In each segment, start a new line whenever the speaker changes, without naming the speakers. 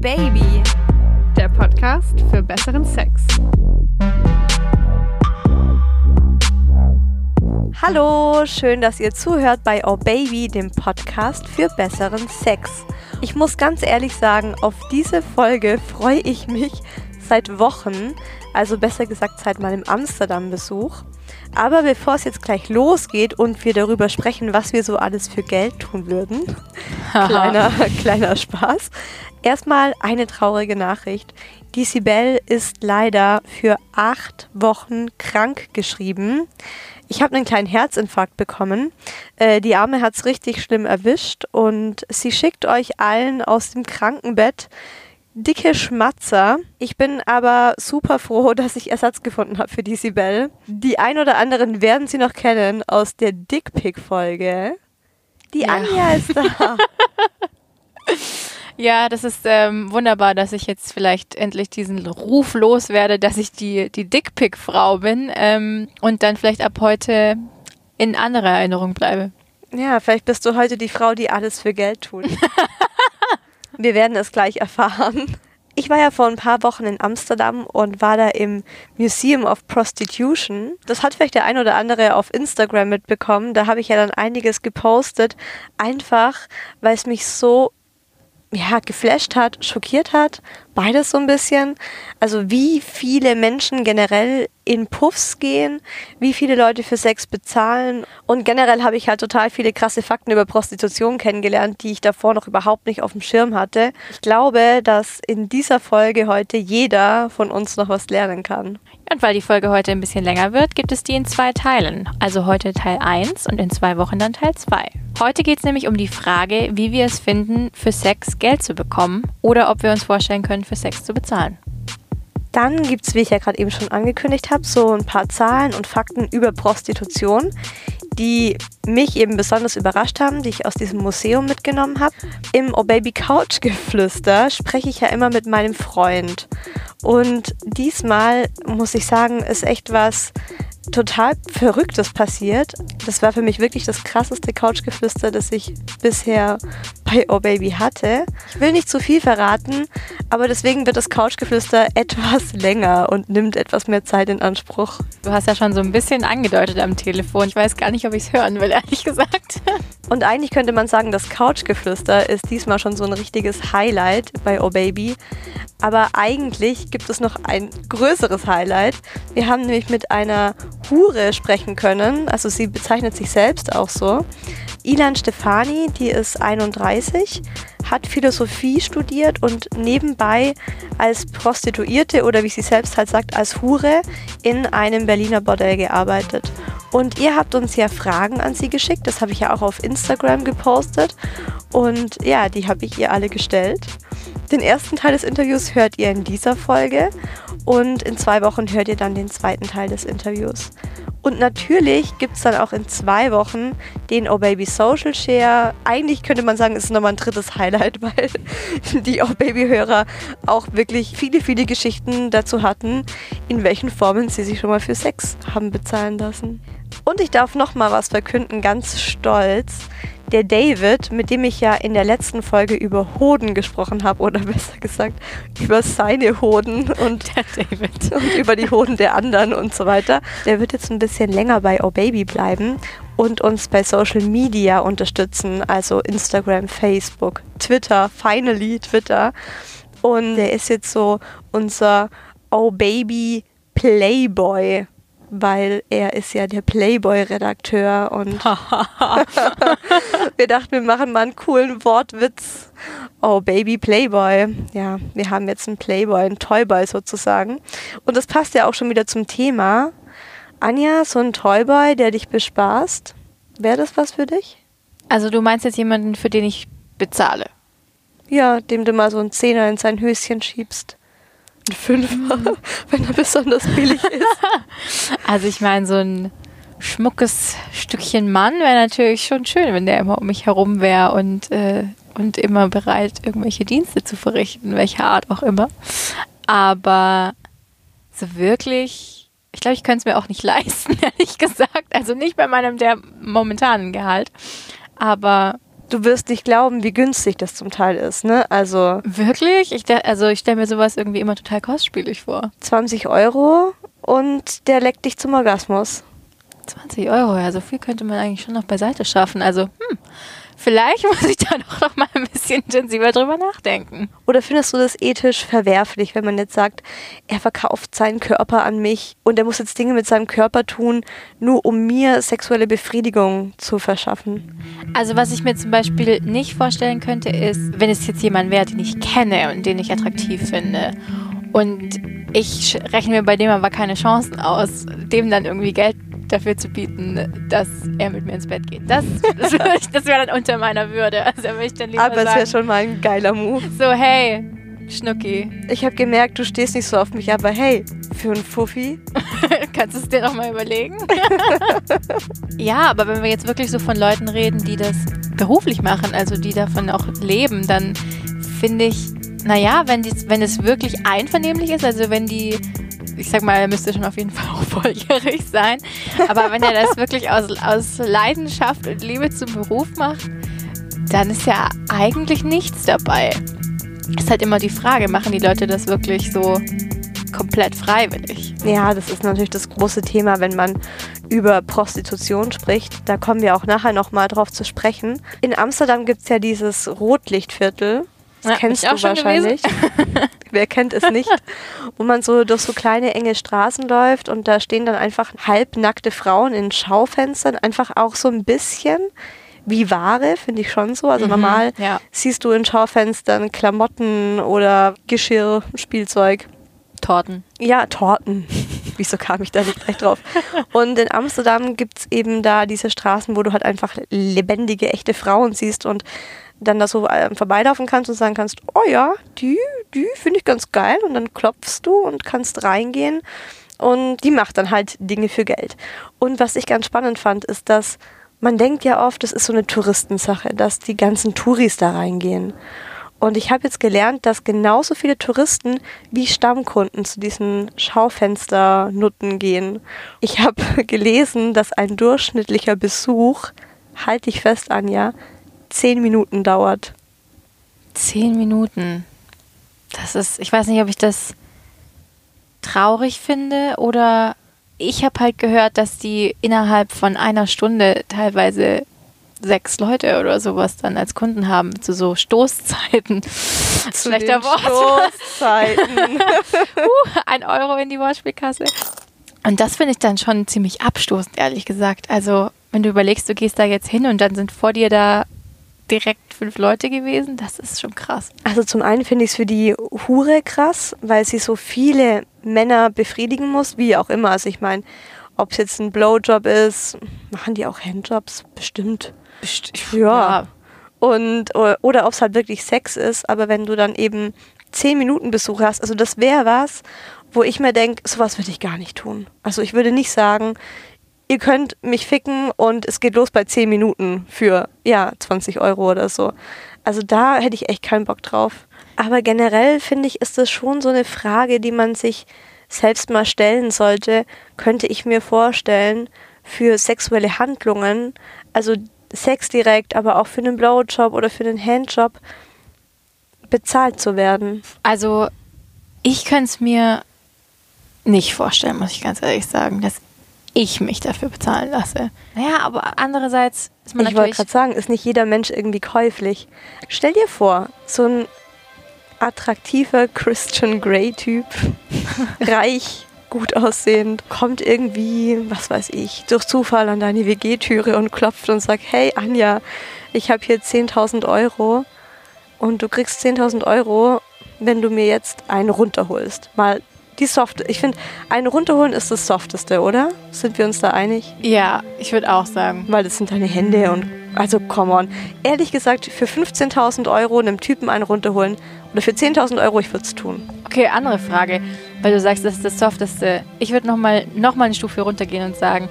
Baby,
der Podcast für besseren Sex.
Hallo, schön, dass ihr zuhört bei Oh Baby, dem Podcast für besseren Sex. Ich muss ganz ehrlich sagen, auf diese Folge freue ich mich seit Wochen, also besser gesagt seit meinem Amsterdam-Besuch. Aber bevor es jetzt gleich losgeht und wir darüber sprechen, was wir so alles für Geld tun würden, kleiner, kleiner Spaß, erstmal eine traurige Nachricht. Die Sibel ist leider für acht Wochen krank geschrieben. Ich habe einen kleinen Herzinfarkt bekommen. Äh, die Arme hat es richtig schlimm erwischt und sie schickt euch allen aus dem Krankenbett dicke Schmatzer. Ich bin aber super froh, dass ich Ersatz gefunden habe für die Sibel. Die ein oder anderen werden sie noch kennen aus der Dickpick-Folge. Die ja. Anja ist da.
Ja, das ist ähm, wunderbar, dass ich jetzt vielleicht endlich diesen Ruf loswerde, dass ich die, die Dickpick-Frau bin ähm, und dann vielleicht ab heute in anderer Erinnerung bleibe.
Ja, vielleicht bist du heute die Frau, die alles für Geld tut. Wir werden es gleich erfahren. Ich war ja vor ein paar Wochen in Amsterdam und war da im Museum of Prostitution. Das hat vielleicht der ein oder andere auf Instagram mitbekommen. Da habe ich ja dann einiges gepostet, einfach weil es mich so ja, geflasht hat, schockiert hat, beides so ein bisschen. Also wie viele Menschen generell in Puffs gehen, wie viele Leute für Sex bezahlen. Und generell habe ich halt total viele krasse Fakten über Prostitution kennengelernt, die ich davor noch überhaupt nicht auf dem Schirm hatte. Ich glaube, dass in dieser Folge heute jeder von uns noch was lernen kann.
Und weil die Folge heute ein bisschen länger wird, gibt es die in zwei Teilen. Also heute Teil 1 und in zwei Wochen dann Teil 2. Heute geht es nämlich um die Frage, wie wir es finden, für Sex Geld zu bekommen oder ob wir uns vorstellen können, für Sex zu bezahlen.
Dann gibt es, wie ich ja gerade eben schon angekündigt habe, so ein paar Zahlen und Fakten über Prostitution, die mich eben besonders überrascht haben, die ich aus diesem Museum mitgenommen habe. Im Oh Baby Couch Geflüster spreche ich ja immer mit meinem Freund. Und diesmal muss ich sagen, ist echt was total Verrücktes passiert. Das war für mich wirklich das krasseste Couchgeflüster, das ich bisher bei Oh Baby hatte. Ich will nicht zu viel verraten, aber deswegen wird das Couchgeflüster etwas länger und nimmt etwas mehr Zeit in Anspruch.
Du hast ja schon so ein bisschen angedeutet am Telefon. Ich weiß gar nicht, ob ich es hören will, ehrlich gesagt.
Und eigentlich könnte man sagen, das Couchgeflüster ist diesmal schon so ein richtiges Highlight bei Oh Baby. Aber eigentlich gibt es noch ein größeres Highlight. Wir haben nämlich mit einer Hure sprechen können. Also sie bezeichnet sich selbst auch so. Ilan Stefani, die ist 31, hat Philosophie studiert und nebenbei als Prostituierte oder wie sie selbst halt sagt, als Hure in einem Berliner Bordell gearbeitet. Und ihr habt uns ja Fragen an sie geschickt, das habe ich ja auch auf Instagram gepostet. Und ja, die habe ich ihr alle gestellt. Den ersten Teil des Interviews hört ihr in dieser Folge und in zwei Wochen hört ihr dann den zweiten Teil des Interviews. Und natürlich gibt es dann auch in zwei Wochen den Oh Baby Social Share. Eigentlich könnte man sagen, es ist nochmal ein drittes Highlight, weil die Oh Baby Hörer auch wirklich viele, viele Geschichten dazu hatten, in welchen Formen sie sich schon mal für Sex haben bezahlen lassen. Und ich darf nochmal was verkünden, ganz stolz der David, mit dem ich ja in der letzten Folge über Hoden gesprochen habe, oder besser gesagt über seine Hoden und, der David. und über die Hoden der anderen und so weiter, der wird jetzt ein bisschen länger bei Oh Baby bleiben und uns bei Social Media unterstützen, also Instagram, Facebook, Twitter, finally Twitter. Und der ist jetzt so unser Oh Baby Playboy weil er ist ja der Playboy-Redakteur und wir dachten, wir machen mal einen coolen Wortwitz. Oh, Baby Playboy. Ja, wir haben jetzt einen Playboy, einen Toyboy sozusagen. Und das passt ja auch schon wieder zum Thema. Anja, so ein Toyboy, der dich bespaßt, wäre das was für dich?
Also du meinst jetzt jemanden, für den ich bezahle?
Ja, dem du mal so einen Zehner in sein Höschen schiebst ein Fünfer, wenn er besonders billig ist.
Also ich meine, so ein schmuckes Stückchen Mann wäre natürlich schon schön, wenn der immer um mich herum wäre und, äh, und immer bereit, irgendwelche Dienste zu verrichten, welcher Art auch immer. Aber so wirklich, ich glaube, ich könnte es mir auch nicht leisten, ehrlich gesagt. Also nicht bei meinem der momentanen Gehalt. Aber
du wirst nicht glauben, wie günstig das zum Teil ist, ne? Also
Wirklich? Ich, also ich stelle mir sowas irgendwie immer total kostspielig vor.
20 Euro und der leckt dich zum Orgasmus.
20 Euro, ja, so viel könnte man eigentlich schon noch beiseite schaffen. Also, hm, vielleicht muss ich da doch noch mal ein bisschen intensiver drüber nachdenken.
Oder findest du das ethisch verwerflich, wenn man jetzt sagt, er verkauft seinen Körper an mich und er muss jetzt Dinge mit seinem Körper tun, nur um mir sexuelle Befriedigung zu verschaffen?
Also, was ich mir zum Beispiel nicht vorstellen könnte, ist, wenn es jetzt jemand wäre, den ich kenne und den ich attraktiv finde. Und ich rechne mir bei dem aber keine Chancen aus, dem dann irgendwie Geld dafür zu bieten, dass er mit mir ins Bett geht. Das, das, das wäre dann unter meiner Würde. Also würde ich dann lieber
Aber es wäre schon mal ein geiler Move.
so, hey, Schnucki,
Ich habe gemerkt, du stehst nicht so auf mich, aber hey, für einen Fuffi.
Kannst du es dir nochmal überlegen? ja, aber wenn wir jetzt wirklich so von Leuten reden, die das beruflich machen, also die davon auch leben, dann finde ich, naja, wenn, wenn es wirklich einvernehmlich ist, also wenn die, ich sag mal, er müsste schon auf jeden Fall auch volljährig sein, aber wenn er das wirklich aus, aus Leidenschaft und Liebe zum Beruf macht, dann ist ja eigentlich nichts dabei. Ist halt immer die Frage, machen die Leute das wirklich so komplett freiwillig?
Ja, das ist natürlich das große Thema, wenn man über Prostitution spricht. Da kommen wir auch nachher nochmal drauf zu sprechen. In Amsterdam gibt es ja dieses Rotlichtviertel. Das
Ja,
kennst du wahrscheinlich. Wer kennt es nicht? Wo man so durch so kleine enge Straßen läuft und da stehen dann einfach halbnackte Frauen in Schaufenstern, einfach auch so ein bisschen wie Ware, finde ich schon so. Also normal
ja.
siehst du in Schaufenstern Klamotten oder Geschirr, Spielzeug.
Torten.
Ja, Torten. Wieso kam ich da nicht gleich drauf? Und in Amsterdam gibt es eben da diese Straßen, wo du halt einfach lebendige, echte Frauen siehst und dann da so äh, vorbeilaufen kannst und sagen kannst, oh ja, die, die finde ich ganz geil. Und dann klopfst du und kannst reingehen und die macht dann halt Dinge für Geld. Und was ich ganz spannend fand, ist, dass man denkt ja oft, das ist so eine Touristensache, dass die ganzen Touris da reingehen. Und ich habe jetzt gelernt, dass genauso viele Touristen wie Stammkunden zu diesen Schaufensternutten gehen. Ich habe gelesen, dass ein durchschnittlicher Besuch, halte ich fest, Anja, zehn Minuten dauert.
Zehn Minuten. Das ist, ich weiß nicht, ob ich das traurig finde oder ich habe halt gehört, dass die innerhalb von einer Stunde teilweise sechs Leute oder sowas dann als Kunden haben zu so Stoßzeiten. Schlechter
den
Wort.
Stoßzeiten.
Ein Euro in die Wortspielkasse. Und das finde ich dann schon ziemlich abstoßend, ehrlich gesagt. Also, wenn du überlegst, du gehst da jetzt hin und dann sind vor dir da direkt fünf Leute gewesen, das ist schon krass.
Also zum einen finde ich es für die Hure krass, weil sie so viele Männer befriedigen muss, wie auch immer. Also ich meine, ob es jetzt ein Blowjob ist, machen die auch Handjobs? Bestimmt. Ja. Und, o- oder ob es halt wirklich Sex ist, aber wenn du dann eben 10 Minuten Besuch hast, also das wäre was, wo ich mir denke, sowas würde ich gar nicht tun. Also ich würde nicht sagen, ihr könnt mich ficken und es geht los bei 10 Minuten für, ja, 20 Euro oder so. Also da hätte ich echt keinen Bock drauf. Aber generell finde ich, ist das schon so eine Frage, die man sich selbst mal stellen sollte. Könnte ich mir vorstellen, für sexuelle Handlungen, also Sex direkt, aber auch für einen Blowjob oder für einen Handjob, bezahlt zu werden.
Also, ich könnte es mir nicht vorstellen, muss ich ganz ehrlich sagen, dass ich mich dafür bezahlen lasse. Naja, aber andererseits ist man
Ich wollte
natürlich.
gerade sagen, ist nicht jeder Mensch irgendwie käuflich. Stell dir vor, so ein attraktiver Christian Grey-Typ, reich, gut aussehend, kommt irgendwie, was weiß ich, durch Zufall an deine WG-Türe und klopft und sagt, hey Anja, ich habe hier 10.000 Euro und du kriegst 10.000 Euro, wenn du mir jetzt einen runterholst. Mal die Soft. Ich finde, einen runterholen ist das Softeste, oder? Sind wir uns da einig?
Ja, ich würde auch sagen.
Weil das sind deine Hände und. Also, come on. Ehrlich gesagt, für 15.000 Euro einem Typen einen runterholen oder für 10.000 Euro, ich würde es tun.
Okay, andere Frage, weil du sagst, das ist das Softeste. Ich würde nochmal noch mal eine Stufe runtergehen und sagen,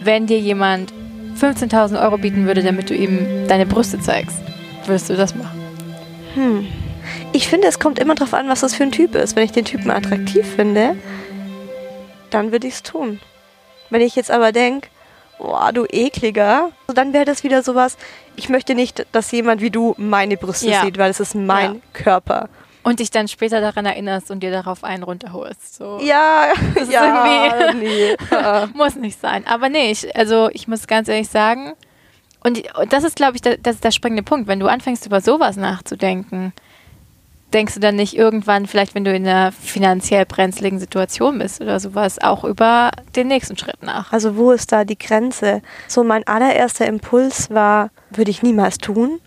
wenn dir jemand 15.000 Euro bieten würde, damit du ihm deine Brüste zeigst, würdest du das machen?
Hm. Ich finde, es kommt immer darauf an, was das für ein Typ ist. Wenn ich den Typen attraktiv finde, dann würde ich es tun. Wenn ich jetzt aber denke, boah, du ekliger. Dann wäre das wieder sowas, ich möchte nicht, dass jemand wie du meine Brüste
Ja.
sieht, weil es ist mein
Ja.
Körper.
Und dich dann später daran erinnerst und dir darauf einen runterholst. So.
Ja,
ist
ja, nee.
Muss nicht sein. Aber nee, ich, also ich muss ganz ehrlich sagen, und, und das ist, glaube ich, der, das ist der springende Punkt. Wenn du anfängst, über sowas nachzudenken, denkst du dann nicht irgendwann, vielleicht wenn du in einer finanziell brenzligen Situation bist oder sowas, auch über den nächsten Schritt nach.
Also wo ist da die Grenze? So mein allererster Impuls war, würde ich niemals tun.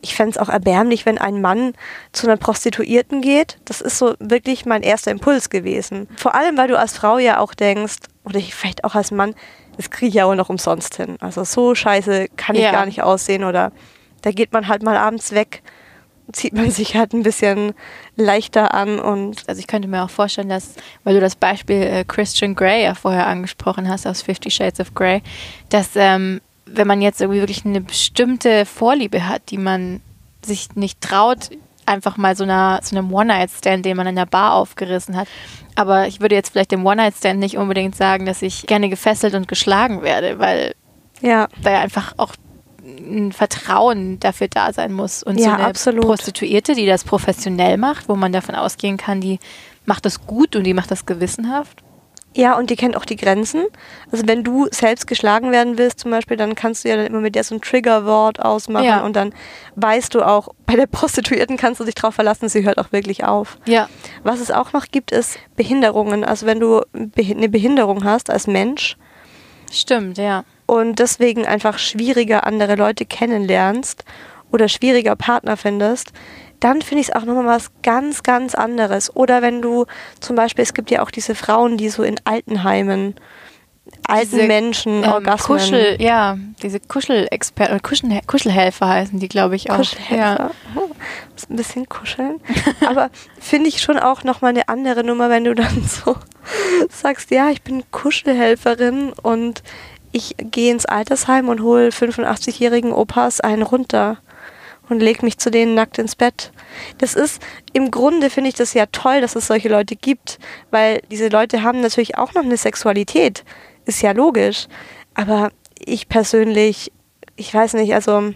Ich fände es auch erbärmlich, wenn ein Mann zu einer Prostituierten geht. Das ist so wirklich mein erster Impuls gewesen. Vor allem, weil du als Frau ja auch denkst, oder ich vielleicht auch als Mann, das kriege ich ja auch noch umsonst hin. Also so scheiße kann ich
Ja.
gar nicht aussehen oder da geht man halt mal abends weg, zieht man sich halt ein bisschen leichter an und
Also ich könnte mir auch vorstellen, dass, weil du das Beispiel äh, Christian Grey ja vorher angesprochen hast aus Fifty Shades of Grey, dass ähm, wenn man jetzt irgendwie wirklich eine bestimmte Vorliebe hat, die man sich nicht traut, einfach mal so, einer, so einem One-Night-Stand, den man in der Bar aufgerissen hat. Aber ich würde jetzt vielleicht dem One-Night-Stand nicht unbedingt sagen, dass ich gerne gefesselt und geschlagen werde, weil
ja,
da ja einfach auch ein Vertrauen dafür da sein muss. Und so
Ja,
eine
absolut.
Prostituierte, die das professionell macht, wo man davon ausgehen kann, die macht das gut und die macht das gewissenhaft.
Ja, und die kennt auch die Grenzen. Also wenn du selbst geschlagen werden willst zum Beispiel, dann kannst du ja dann immer mit der so ein Triggerwort ausmachen
Ja.
und dann weißt du auch, bei der Prostituierten kannst du dich drauf verlassen, sie hört auch wirklich auf.
Ja.
Was es auch noch gibt, ist Behinderungen. Also wenn du eine Behinderung hast als Mensch
Stimmt, ja.
Und deswegen einfach schwieriger andere Leute kennenlernst oder schwieriger Partner findest, dann finde ich es auch nochmal was ganz, ganz anderes. Oder wenn du zum Beispiel, es gibt ja auch diese Frauen, die so in Altenheimen, alten
Diese,
Menschen
Ähm,
Orgasmen.
Kuschel, ja, diese Kuschelexperten und Kuschel, Kuschelhelfer heißen die, glaube ich, auch.
Kuschelhelfer. Oh, muss ein bisschen kuscheln. Aber finde ich schon auch nochmal eine andere Nummer, wenn du dann so sagst, ja, ich bin Kuschelhelferin und ich gehe ins Altersheim und hole 85-jährigen Opas einen runter und leg mich zu denen nackt ins Bett. Das ist, im Grunde finde ich das ja toll, dass es solche Leute gibt, weil diese Leute haben natürlich auch noch eine Sexualität. Ist ja logisch. Aber ich persönlich, ich weiß nicht, also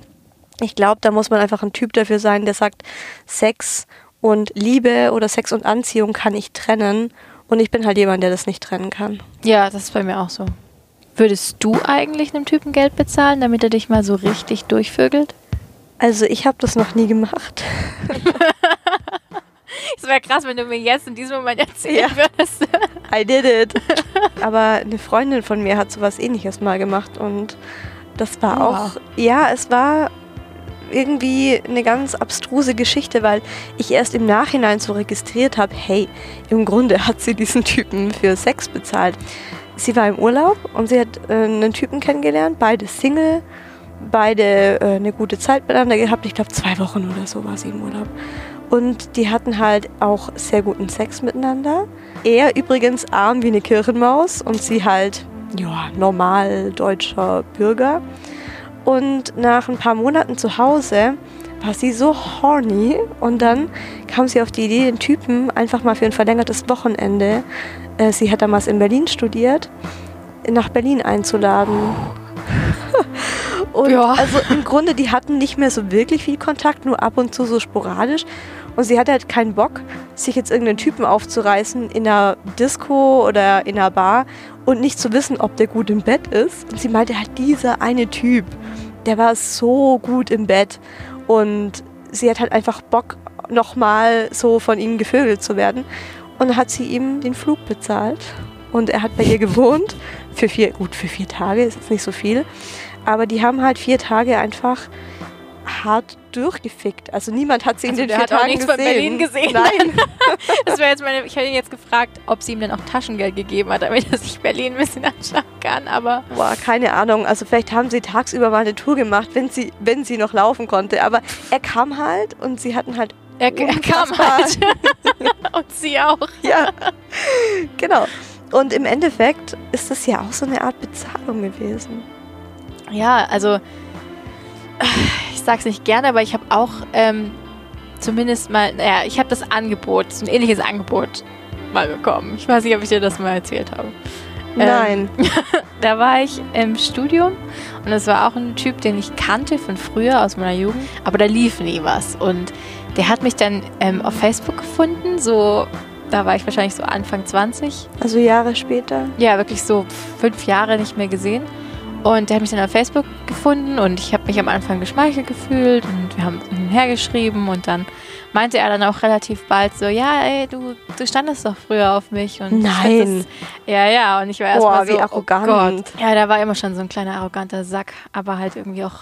ich glaube, da muss man einfach ein Typ dafür sein, der sagt, Sex und Liebe oder Sex und Anziehung kann ich trennen. Und ich bin halt jemand, der das nicht trennen kann.
Ja, das ist bei mir auch so. Würdest du eigentlich einem Typen Geld bezahlen, damit er dich mal so richtig durchvögelt?
Also ich habe das noch nie gemacht.
Es wäre krass, wenn du mir jetzt in diesem Moment erzählen
Ja.
würdest.
I did it. Aber eine Freundin von mir hat sowas ähnliches mal gemacht und das war
Wow.
auch, ja, es war irgendwie eine ganz abstruse Geschichte, weil ich erst im Nachhinein so registriert habe, hey, im Grunde hat sie diesen Typen für Sex bezahlt. Sie war im Urlaub und sie hat äh, einen Typen kennengelernt, beide Single, beide äh, eine gute Zeit miteinander gehabt. Ich glaube, zwei Wochen oder so war sie im Urlaub. Und die hatten halt auch sehr guten Sex miteinander. Er übrigens arm wie eine Kirchenmaus und sie halt, ja, normal deutscher Bürger. Und nach ein paar Monaten zu Hause war sie so horny und dann kam sie auf die Idee, den Typen einfach mal für ein verlängertes Wochenende, äh, sie hat damals in Berlin studiert, nach Berlin einzuladen. und
Ja.
also im Grunde, die hatten nicht mehr so wirklich viel Kontakt, nur ab und zu so sporadisch. Und sie hatte halt keinen Bock, sich jetzt irgendeinen Typen aufzureißen in einer Disco oder in einer Bar und nicht zu wissen, ob der gut im Bett ist. Und sie meinte halt, dieser eine Typ, der war so gut im Bett. Und sie hat halt einfach Bock, nochmal so von ihm gevögelt zu werden. Und dann hat sie ihm den Flug bezahlt. Und er hat bei ihr gewohnt. Für vier, gut, für vier Tage ist jetzt nicht so viel. Aber die haben halt vier Tage einfach hart durchgefickt. Also niemand hat sie
Also
in den vier
hat auch
Tagen
nichts
gesehen.
von Berlin gesehen.
Nein.
Das wäre jetzt meine, ich hätte ihn jetzt gefragt, ob sie ihm dann auch Taschengeld gegeben hat, damit er sich Berlin ein bisschen anschauen kann, aber
Boah, keine Ahnung. Also vielleicht haben sie tagsüber mal eine Tour gemacht, wenn sie, wenn sie noch laufen konnte. Aber er kam halt und sie hatten halt
er, er kam halt. Und sie auch.
Ja, genau. Und im Endeffekt ist das ja auch so eine Art Bezahlung gewesen.
Ja, also ich sag's nicht gerne, aber ich habe auch ähm, zumindest mal, naja, ich habe das Angebot, so ein ähnliches Angebot mal bekommen. Ich weiß nicht, ob ich dir das mal erzählt habe.
Nein.
Ähm, da war ich im Studium und es war auch ein Typ, den ich kannte von früher aus meiner Jugend, aber da lief nie was. Und der hat mich dann ähm, auf Facebook gefunden, so, da war ich wahrscheinlich so Anfang 20.
Also Jahre später.
Ja, wirklich so fünf Jahre nicht mehr gesehen. Und der hat mich dann auf Facebook gefunden und ich habe mich am Anfang geschmeichelt gefühlt und wir haben hergeschrieben und dann meinte er dann auch relativ bald so, ja, ey, du, du standest doch früher auf mich. Und
Nein.
Das, ja, ja, und ich war erstmal so,
wie arrogant.
oh Gott. Ja, da war immer schon so ein kleiner arroganter Sack, aber halt irgendwie auch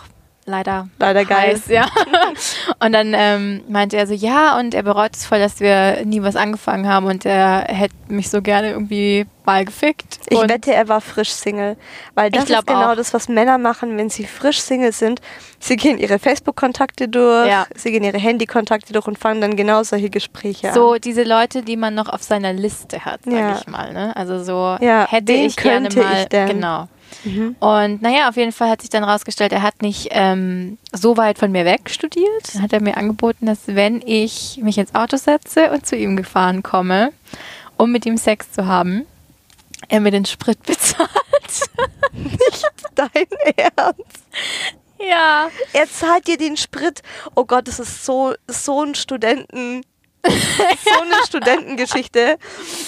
leider
Leider geil.
ja. und dann ähm, meinte er so, ja, und er bereut es voll, dass wir nie was angefangen haben und er hätte mich so gerne irgendwie mal gefickt.
Ich wette, er war frisch Single. Weil das ist genau
auch.
das, was Männer machen, wenn sie frisch Single sind. Sie gehen ihre Facebook-Kontakte durch,
Ja.
sie gehen ihre Handy-Kontakte durch und fangen dann genau solche Gespräche
So
an.
diese Leute, die man noch auf seiner Liste hat, sag
Ja.
ich mal. Ne? Also so
Ja,
hätte ich gerne mal.
ich?
Genau.
Mhm.
Und naja, auf jeden Fall hat sich dann rausgestellt, er hat nicht ähm, so weit von mir weg studiert. Dann hat er mir angeboten, dass wenn ich mich ins Auto setze und zu ihm gefahren komme, um mit ihm Sex zu haben, er mir den Sprit bezahlt.
Dein Ernst?
ja.
Er zahlt dir den Sprit. Oh Gott, das ist so, so ein Studenten. so eine Studentengeschichte.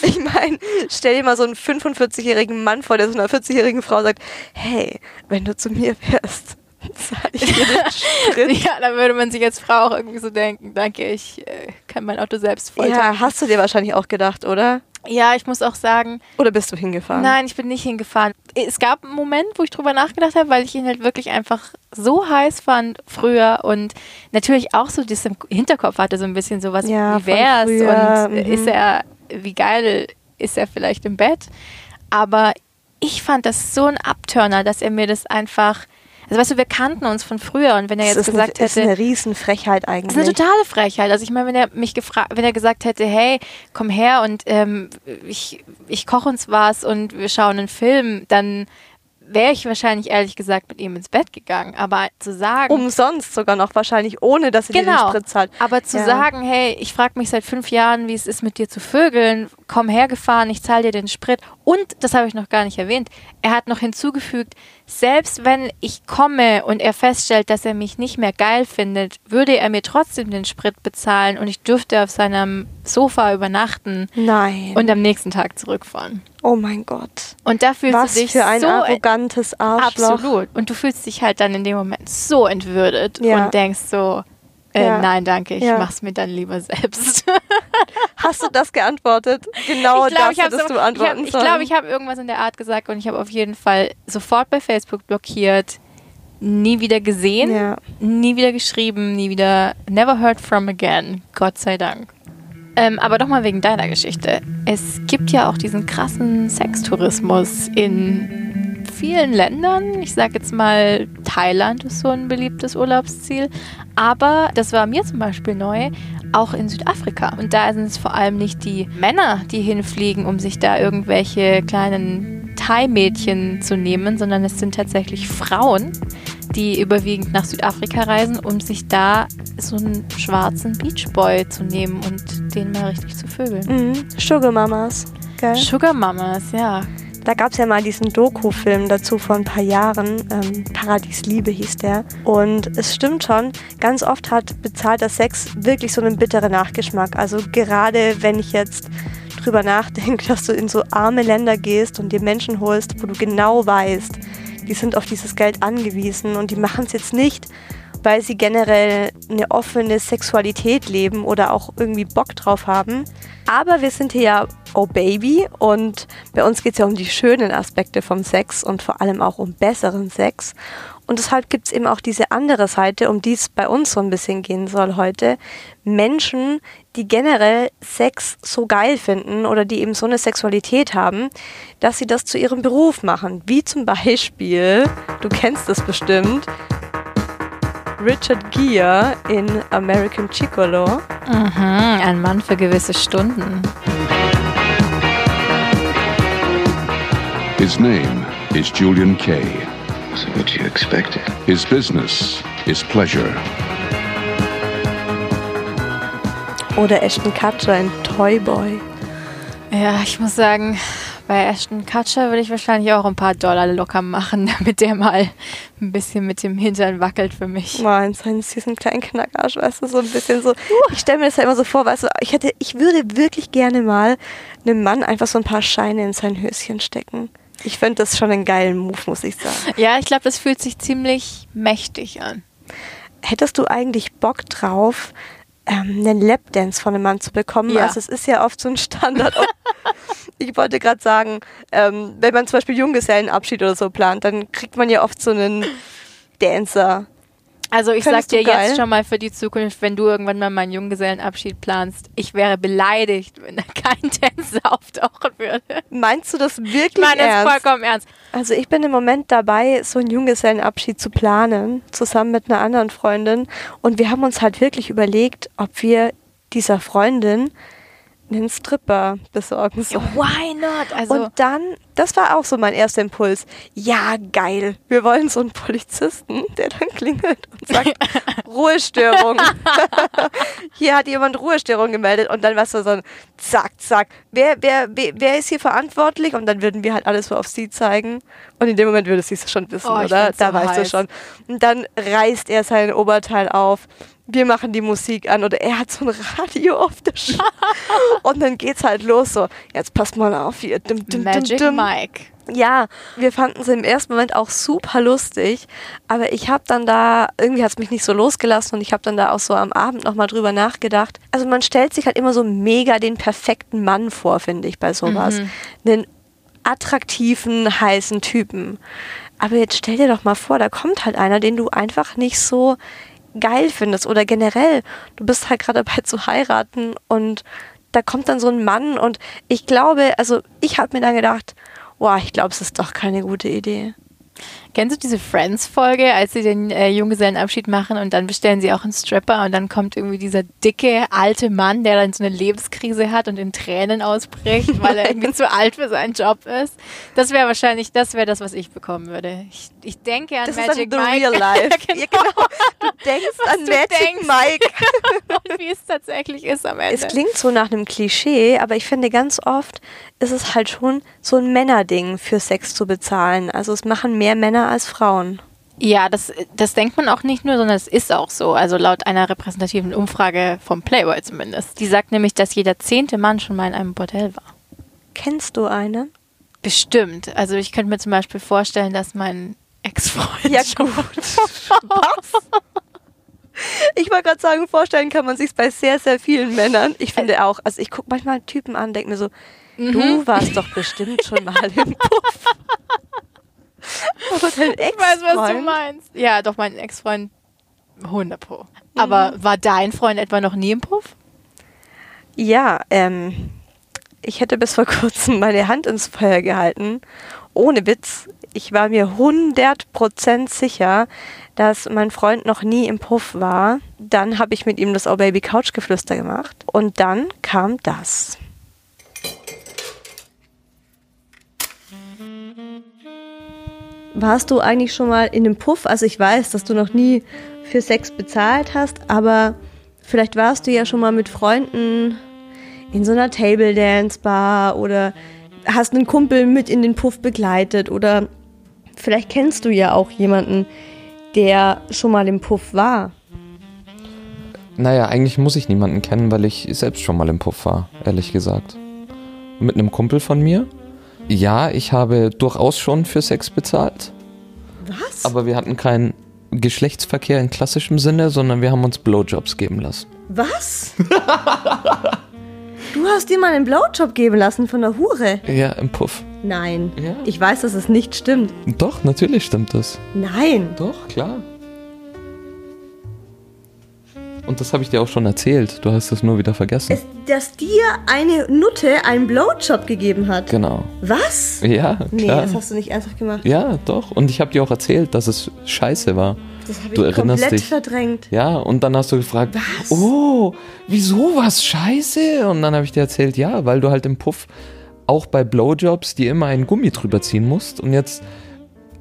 Ich meine, stell dir mal so einen 45-jährigen Mann vor, der so einer 40-jährigen Frau sagt, hey, wenn du zu mir wärst, zahle ich dir den Sprit.
Ja, da würde man sich als Frau auch irgendwie so denken, danke, ich äh, kann mein Auto selbst voll
Ja, hast du dir wahrscheinlich auch gedacht, oder?
Ja, ich muss auch sagen,
Oder bist du hingefahren?
Nein, ich bin nicht hingefahren. Es gab einen Moment, wo ich drüber nachgedacht habe, weil ich ihn halt wirklich einfach so heiß fand früher und natürlich auch so das im Hinterkopf hatte, so ein bisschen sowas,
Ja,
wie wär's und
mhm.
ist er, wie geil ist er vielleicht im Bett. Aber ich fand das so ein Abturner, dass er mir das einfach, also weißt du, wir kannten uns von früher und wenn er
das
jetzt
ist,
gesagt
eine, ist
hätte,
eine Riesenfrechheit
das ist
eigentlich.
eine totale Frechheit. Also ich meine, wenn er mich gefragt, wenn er gesagt hätte, hey, komm her und ähm, ich, ich koche uns was und wir schauen einen Film, dann wäre ich wahrscheinlich ehrlich gesagt mit ihm ins Bett gegangen. Aber zu sagen,
Umsonst sogar noch wahrscheinlich, ohne dass er dir den
genau,
Sprit zahlt.
aber zu
Ja.
sagen, hey, ich frage mich seit fünf Jahren, wie es ist, mit dir zu vögeln, komm hergefahren, ich zahle dir den Sprit. Und, das habe ich noch gar nicht erwähnt, er hat noch hinzugefügt, selbst wenn ich komme und er feststellt, dass er mich nicht mehr geil findet, würde er mir trotzdem den Sprit bezahlen und ich dürfte auf seinem Sofa übernachten
Nein.
und am nächsten Tag zurückfahren.
oh mein Gott.
Und da fühlst
Was
du dich
für ein
so
arrogantes Arschloch.
Absolut. Und du fühlst dich halt dann in dem Moment so entwürdet
Ja.
und denkst so, äh,
Ja.
nein, danke, ich
Ja.
mach's mir dann lieber selbst.
Hast du das geantwortet? Genau
ich glaube,
das
ich habe
hättest
so,
du antworten
ich, hab, ich,
sollen.
glaub, ich habe irgendwas in der Art gesagt und ich habe auf jeden Fall sofort bei Facebook blockiert, nie wieder gesehen,
Ja.
nie wieder geschrieben, nie wieder never heard from again. Gott sei Dank. Ähm, aber doch mal wegen deiner Geschichte. Es gibt ja auch diesen krassen Sextourismus in vielen Ländern. Ich sage jetzt mal, Thailand ist so ein beliebtes Urlaubsziel. Aber das war mir zum Beispiel neu, auch in Südafrika. Und da sind es vor allem nicht die Männer, die hinfliegen, um sich da irgendwelche kleinen Thai-Mädchen zu nehmen, sondern es sind tatsächlich Frauen, die überwiegend nach Südafrika reisen, um sich da so einen schwarzen Beachboy zu nehmen und den mal richtig zu vögeln.
Mhm. Sugar Mamas. Gell?
Sugar Mamas, ja.
Da gab es ja mal diesen Doku-Film dazu vor ein paar Jahren. Ähm, Paradies Liebe hieß der. Und es stimmt schon, ganz oft hat bezahlter Sex wirklich so einen bitteren Nachgeschmack. Also gerade wenn ich jetzt drüber nachdenke, dass du in so arme Länder gehst und dir Menschen holst, wo du genau weißt, die sind auf dieses Geld angewiesen und die machen es jetzt nicht, weil sie generell eine offene Sexualität leben oder auch irgendwie Bock drauf haben. Aber wir sind hier ja Oh Baby und bei uns geht es ja um die schönen Aspekte vom Sex und vor allem auch um besseren Sex. Und deshalb gibt es eben auch diese andere Seite, um die es bei uns so ein bisschen gehen soll heute. Menschen, die generell Sex so geil finden oder die eben so eine Sexualität haben, dass sie das zu ihrem Beruf machen. Wie zum Beispiel, du kennst es bestimmt, Richard Gere in American Chicolo.
Mhm, ein Mann für gewisse Stunden.
His name is Julian Kay.
So what you expected?
His business is pleasure.
Oder Ashton Kutcher in Toy Boy.
Ja, ich muss sagen, bei Ashton Kutcher würde ich wahrscheinlich auch ein paar Dollar locker machen, damit der mal ein bisschen mit dem Hintern wackelt für mich.
Mann, so einen süßen kleinen Knackarsch, weißt du, so ein bisschen so. Ich stelle mir das ja immer so vor, weißt du, ich hätte, ich würde wirklich gerne mal einem Mann einfach so ein paar Scheine in sein Höschen stecken. Ich finde das schon einen geilen Move, muss ich sagen.
Ja, ich glaube, das fühlt sich ziemlich mächtig an.
Hättest du eigentlich Bock drauf, ähm, einen Lapdance von einem Mann zu bekommen?
Ja.
Also es ist ja oft so ein Standard. ich wollte gerade sagen, ähm, wenn man zum Beispiel Junggesellenabschied oder so plant, dann kriegt man ja oft so einen Dancer.
Also ich sag dir
geil?
jetzt schon mal für die Zukunft, wenn du irgendwann mal meinen Junggesellenabschied planst, ich wäre beleidigt, wenn da kein Tänzer auftauchen würde.
Meinst du das wirklich
Ich meine das
ernst?
vollkommen ernst.
Also ich bin im Moment dabei, so einen Junggesellenabschied zu planen, zusammen mit einer anderen Freundin. Und wir haben uns halt wirklich überlegt, ob wir dieser Freundin einen Stripper besorgen sollen.
Why not? Also
und dann, das war auch so mein erster Impuls. Ja, geil. Wir wollen so einen Polizisten, der dann klingelt und sagt, Ruhestörung. hier hat jemand Ruhestörung gemeldet und dann war es so ein Zack, Zack. Wer, wer, wer, wer ist hier verantwortlich? Und dann würden wir halt alles so auf sie zeigen. Und in dem Moment würde sie es schon wissen,
Oh,
oder? Da
so
weißt du
heiß.
schon. Und dann reißt er sein Oberteil auf. Wir machen die Musik an oder er hat so ein Radio auf der Sch Und dann geht's halt los so. Jetzt passt mal auf hier. Dim, dim,
Magic
dim.
Mike.
Ja, wir fanden es im ersten Moment auch super lustig, aber ich habe dann da, irgendwie hat es mich nicht so losgelassen und ich habe dann da auch so am Abend nochmal drüber nachgedacht. Also man stellt sich halt immer so mega den perfekten Mann vor, finde ich, bei sowas. Einen attraktiven, heißen Typen. Aber jetzt stell dir doch mal vor, da kommt halt einer, den du einfach nicht so geil findest oder generell, du bist halt gerade dabei zu heiraten und da kommt dann so ein Mann und ich glaube, also ich habe mir dann gedacht, boah, ich glaube, es ist doch keine gute Idee.
Kennst du diese Friends-Folge, als sie den äh, Junggesellenabschied machen und dann bestellen sie auch einen Stripper und dann kommt irgendwie dieser dicke, alte Mann, der dann so eine Lebenskrise hat und in Tränen ausbricht, weil er irgendwie zu alt für seinen Job ist? Das wäre wahrscheinlich, das wäre das, was ich bekommen würde. Ich, ich denke an
Das
Magic
ist dann the
Mike.
real life.
genau.
Ja, genau. Du denkst
Was
an
du
Magic
denkst.
Mike.
und wie es tatsächlich ist am Ende.
Es klingt so nach einem Klischee, aber ich finde ganz oft ist es halt schon so ein Männerding für Sex zu bezahlen. Also es machen mehr Männer als Frauen.
Ja, das, das denkt man auch nicht nur, sondern es ist auch so. Also laut einer repräsentativen Umfrage vom Playboy zumindest. Die sagt nämlich, dass jeder zehnte Mann schon mal in einem Bordell war.
Kennst du einen?
Bestimmt. Also ich könnte mir zum Beispiel vorstellen, dass mein Ex-Freund
Ja, gut. Was? Ich wollte gerade sagen, vorstellen kann man sich bei sehr, sehr vielen Männern. Ich finde auch, also ich gucke manchmal Typen an, denke mir so, du warst doch bestimmt schon mal im Puff. Aber dein
Ich weiß, was du meinst. Ja, doch, mein Ex-Freund 100 pro. Aber war dein Freund etwa noch nie im Puff?
Ja, ähm, ich hätte bis vor kurzem meine Hand ins Feuer gehalten. Ohne Witz. Ich war mir 100% sicher, dass mein Freund noch nie im Puff war. Dann habe ich mit ihm das Oh Baby Couch Geflüster gemacht. Und dann kam das. Warst du eigentlich schon mal in einem Puff? Also ich weiß, dass du noch nie für Sex bezahlt hast, aber vielleicht warst du ja schon mal mit Freunden in so einer Table Dance Bar oder hast einen Kumpel mit in den Puff begleitet oder vielleicht kennst du ja auch jemanden, der schon mal im Puff war.
Naja, eigentlich muss ich niemanden kennen, weil ich selbst schon mal im Puff war, ehrlich gesagt. Mit einem Kumpel von mir. Ja, ich habe durchaus schon für Sex bezahlt.
Was?
Aber wir hatten keinen Geschlechtsverkehr in klassischem Sinne, sondern wir haben uns Blowjobs geben lassen.
Was? du hast dir mal einen Blowjob geben lassen von einer Hure?
Ja, im Puff.
Nein.
Ja.
Ich weiß, dass es nicht stimmt.
Doch, natürlich stimmt das.
Nein.
Doch, klar. Und das habe ich dir auch schon erzählt. Du hast es nur wieder vergessen.
Es, dass dir eine Nutte einen Blowjob gegeben hat.
genau.
Was?
Ja,
Nee,
klar.
das hast du nicht ernsthaft gemacht.
ja, doch. Und ich habe dir auch erzählt, dass es scheiße war.
Das habe ich
Du erinnerst
komplett
dich.
verdrängt.
Ja, und dann hast du gefragt,
Was?
oh, wieso was scheiße? Und dann habe ich dir erzählt, ja, weil du halt im Puff auch bei Blowjobs dir immer einen Gummi drüber ziehen musst. Und jetzt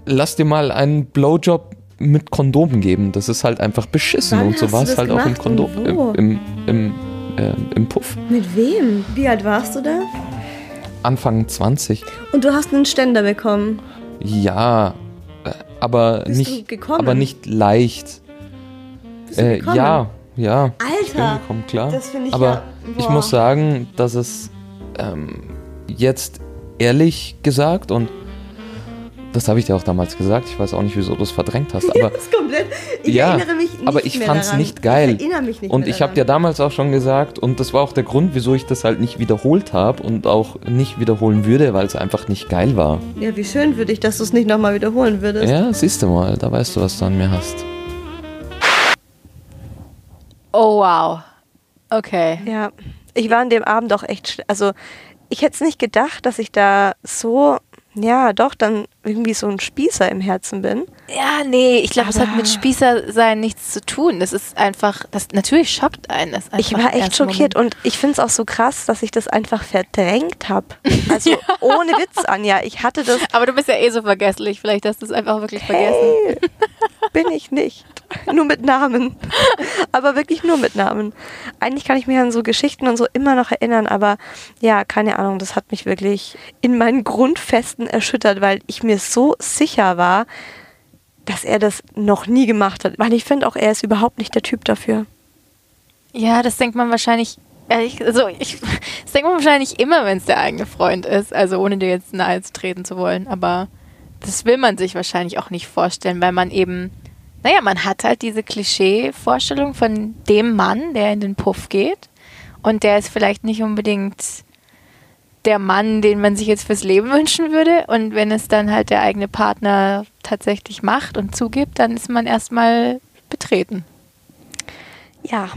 lass dir mal einen Blowjob mit Kondomen geben. Das ist halt einfach beschissen.
Wann
und so war es halt auch im Kondom, im, im, im, ähm, im Puff.
Mit wem? Wie alt warst du da?
Anfang 20.
Und du hast einen Ständer bekommen.
Ja, äh, aber
Bist
nicht, aber nicht leicht.
Bist du
Äh, ja, ja. Ich bin
Alter,
klar.
das finde ich
aber
ja-
ich muss sagen, dass es ähm, jetzt ehrlich gesagt und das habe ich dir auch damals gesagt. Ich weiß auch nicht, wieso du es verdrängt hast, aber
das ist komplett. Ich
Ja,
erinnere mich nicht
aber ich fand's
daran.
nicht geil.
Ich erinnere mich nicht
Und
mehr
ich habe dir damals auch schon gesagt, und das war auch der Grund, wieso ich das halt nicht wiederholt habe und auch nicht wiederholen würde, weil es einfach nicht geil war.
Ja, wie schön für dich, dass du es nicht nochmal wiederholen würdest.
Ja, siehst du mal, da weißt du, was du an mir hast.
Oh, wow. Okay.
Ja, ich war an dem Abend auch echt, also ich hätte es nicht gedacht, dass ich da so, ja, doch dann irgendwie so ein Spießer im Herzen bin.
Ja, nee, ich glaube, es hat mit Spießersein nichts zu tun. Das ist einfach, das natürlich schockt einen. Das
Ich war echt schockiert
Moment.
und ich finde es auch so krass, dass ich das einfach verdrängt habe. Also ohne Witz, Anja, ich hatte das,
Aber du bist ja eh so vergesslich. Vielleicht hast du es einfach wirklich vergessen.
hey, bin ich nicht. Nur mit Namen. Aber wirklich nur mit Namen. Eigentlich kann ich mich an so Geschichten und so immer noch erinnern, aber ja, keine Ahnung, das hat mich wirklich in meinen Grundfesten erschüttert, weil ich mir so sicher war, dass er das noch nie gemacht hat. Weil ich finde auch, er ist überhaupt nicht der Typ dafür.
Ja, das denkt man wahrscheinlich. Ehrlich, also ich, das denkt man wahrscheinlich immer, wenn es der eigene Freund ist. Also ohne dir jetzt nahe zu treten zu wollen. Aber das will man sich wahrscheinlich auch nicht vorstellen, weil man eben, naja, man hat halt diese Klischee-Vorstellung von dem Mann, der in den Puff geht. Und der ist vielleicht nicht unbedingt der Mann, den man sich jetzt fürs Leben wünschen würde. Und wenn es dann halt der eigene Partner tatsächlich macht und zugibt, dann ist man erstmal betreten.
Ja,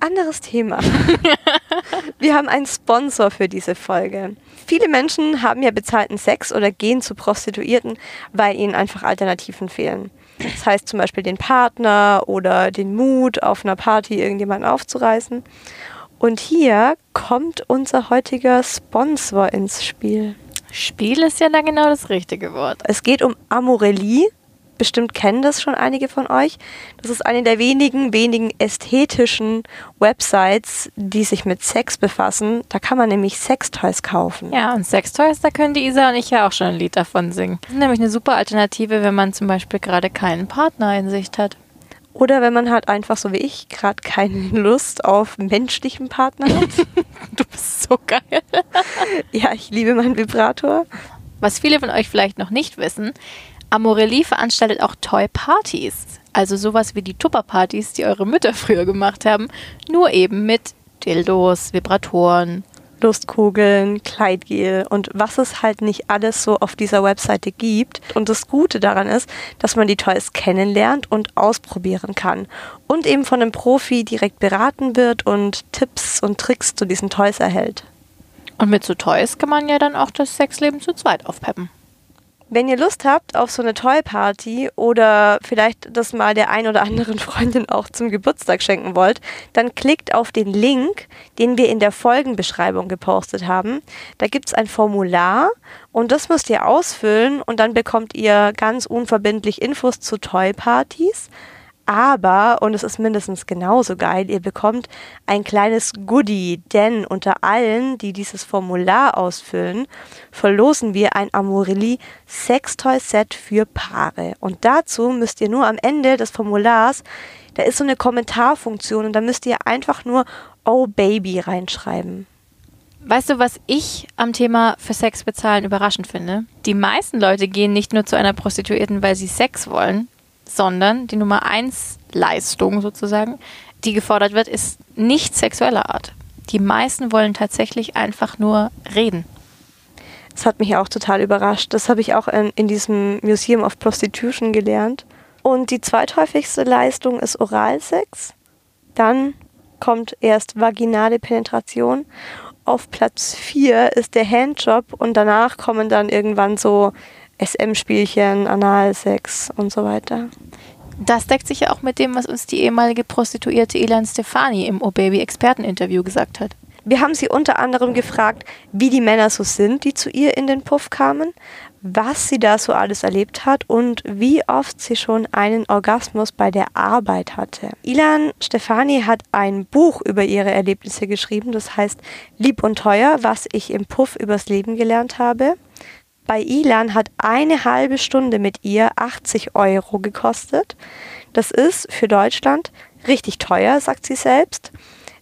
anderes Thema. Wir haben einen Sponsor für diese Folge. Viele Menschen haben ja bezahlten Sex oder gehen zu Prostituierten, weil ihnen einfach Alternativen fehlen. Das heißt zum Beispiel den Partner oder den Mut, auf einer Party irgendjemanden aufzureißen. Und hier kommt unser heutiger Sponsor ins Spiel.
Spiel ist ja da genau das richtige Wort.
Es geht um Amorelie. Bestimmt kennen das schon einige von euch. Das ist eine der wenigen, wenigen ästhetischen Websites, die sich mit Sex befassen. Da kann man nämlich Sextoys kaufen.
Ja, und Sextoys, da können die Isa und ich ja auch schon ein Lied davon singen. Das ist nämlich eine super Alternative, wenn man zum Beispiel gerade keinen Partner in Sicht hat.
Oder wenn man halt einfach so wie ich gerade keine Lust auf menschlichen Partner hat.
Du bist so geil.
ja, ich liebe meinen Vibrator.
Was viele von euch vielleicht noch nicht wissen, Amorelie veranstaltet auch Toy-Partys. Also sowas wie die Tupper-Partys, die eure Mütter früher gemacht haben, nur eben mit Dildos, Vibratoren.
Lustkugeln, Kleidgel und was es halt nicht alles so auf dieser Webseite gibt. Und das Gute daran ist, dass man die Toys kennenlernt und ausprobieren kann. Und eben von einem Profi direkt beraten wird und Tipps und Tricks zu diesen Toys erhält.
Und mit so Toys kann man ja dann auch das Sexleben zu zweit aufpeppen.
Wenn ihr Lust habt auf so eine Toy-Party oder vielleicht das mal der ein oder anderen Freundin auch zum Geburtstag schenken wollt, dann klickt auf den Link, den wir in der Folgenbeschreibung gepostet haben. Da gibt es ein Formular und das müsst ihr ausfüllen und dann bekommt ihr ganz unverbindlich Infos zu Toy-Partys. Aber, und es ist mindestens genauso geil, ihr bekommt ein kleines Goodie, denn unter allen, die dieses Formular ausfüllen, verlosen wir ein Amorelie Sextoy-Set für Paare. Und dazu müsst ihr nur am Ende des Formulars, da ist so eine Kommentarfunktion und da müsst ihr einfach nur Oh Baby reinschreiben.
Weißt du, was ich am Thema für Sex bezahlen überraschend finde? Die meisten Leute gehen nicht nur zu einer Prostituierten, weil sie Sex wollen, sondern die Nummer eins Leistung sozusagen, die gefordert wird, ist nicht sexueller Art. Die meisten wollen tatsächlich einfach nur reden.
Das hat mich auch total überrascht. Das habe ich auch in, in diesem Museum of Prostitution gelernt. Und die zweithäufigste Leistung ist Oralsex. Dann kommt erst vaginale Penetration. Auf Platz 4 ist der Handjob und danach kommen dann irgendwann so SM-Spielchen, Analsex und so weiter.
Das deckt sich ja auch mit dem, was uns die ehemalige Prostituierte Ilan Stefani im O-Baby-Experteninterview gesagt hat.
Wir haben sie unter anderem gefragt, wie die Männer so sind, die zu ihr in den Puff kamen, was sie da so alles erlebt hat und wie oft sie schon einen Orgasmus bei der Arbeit hatte. Ilan Stefani hat ein Buch über ihre Erlebnisse geschrieben, das heißt Lieb und teuer, was ich im Puff übers Leben gelernt habe. Bei Ilan hat eine halbe Stunde mit ihr 80 Euro gekostet. Das ist für Deutschland richtig teuer, sagt sie selbst.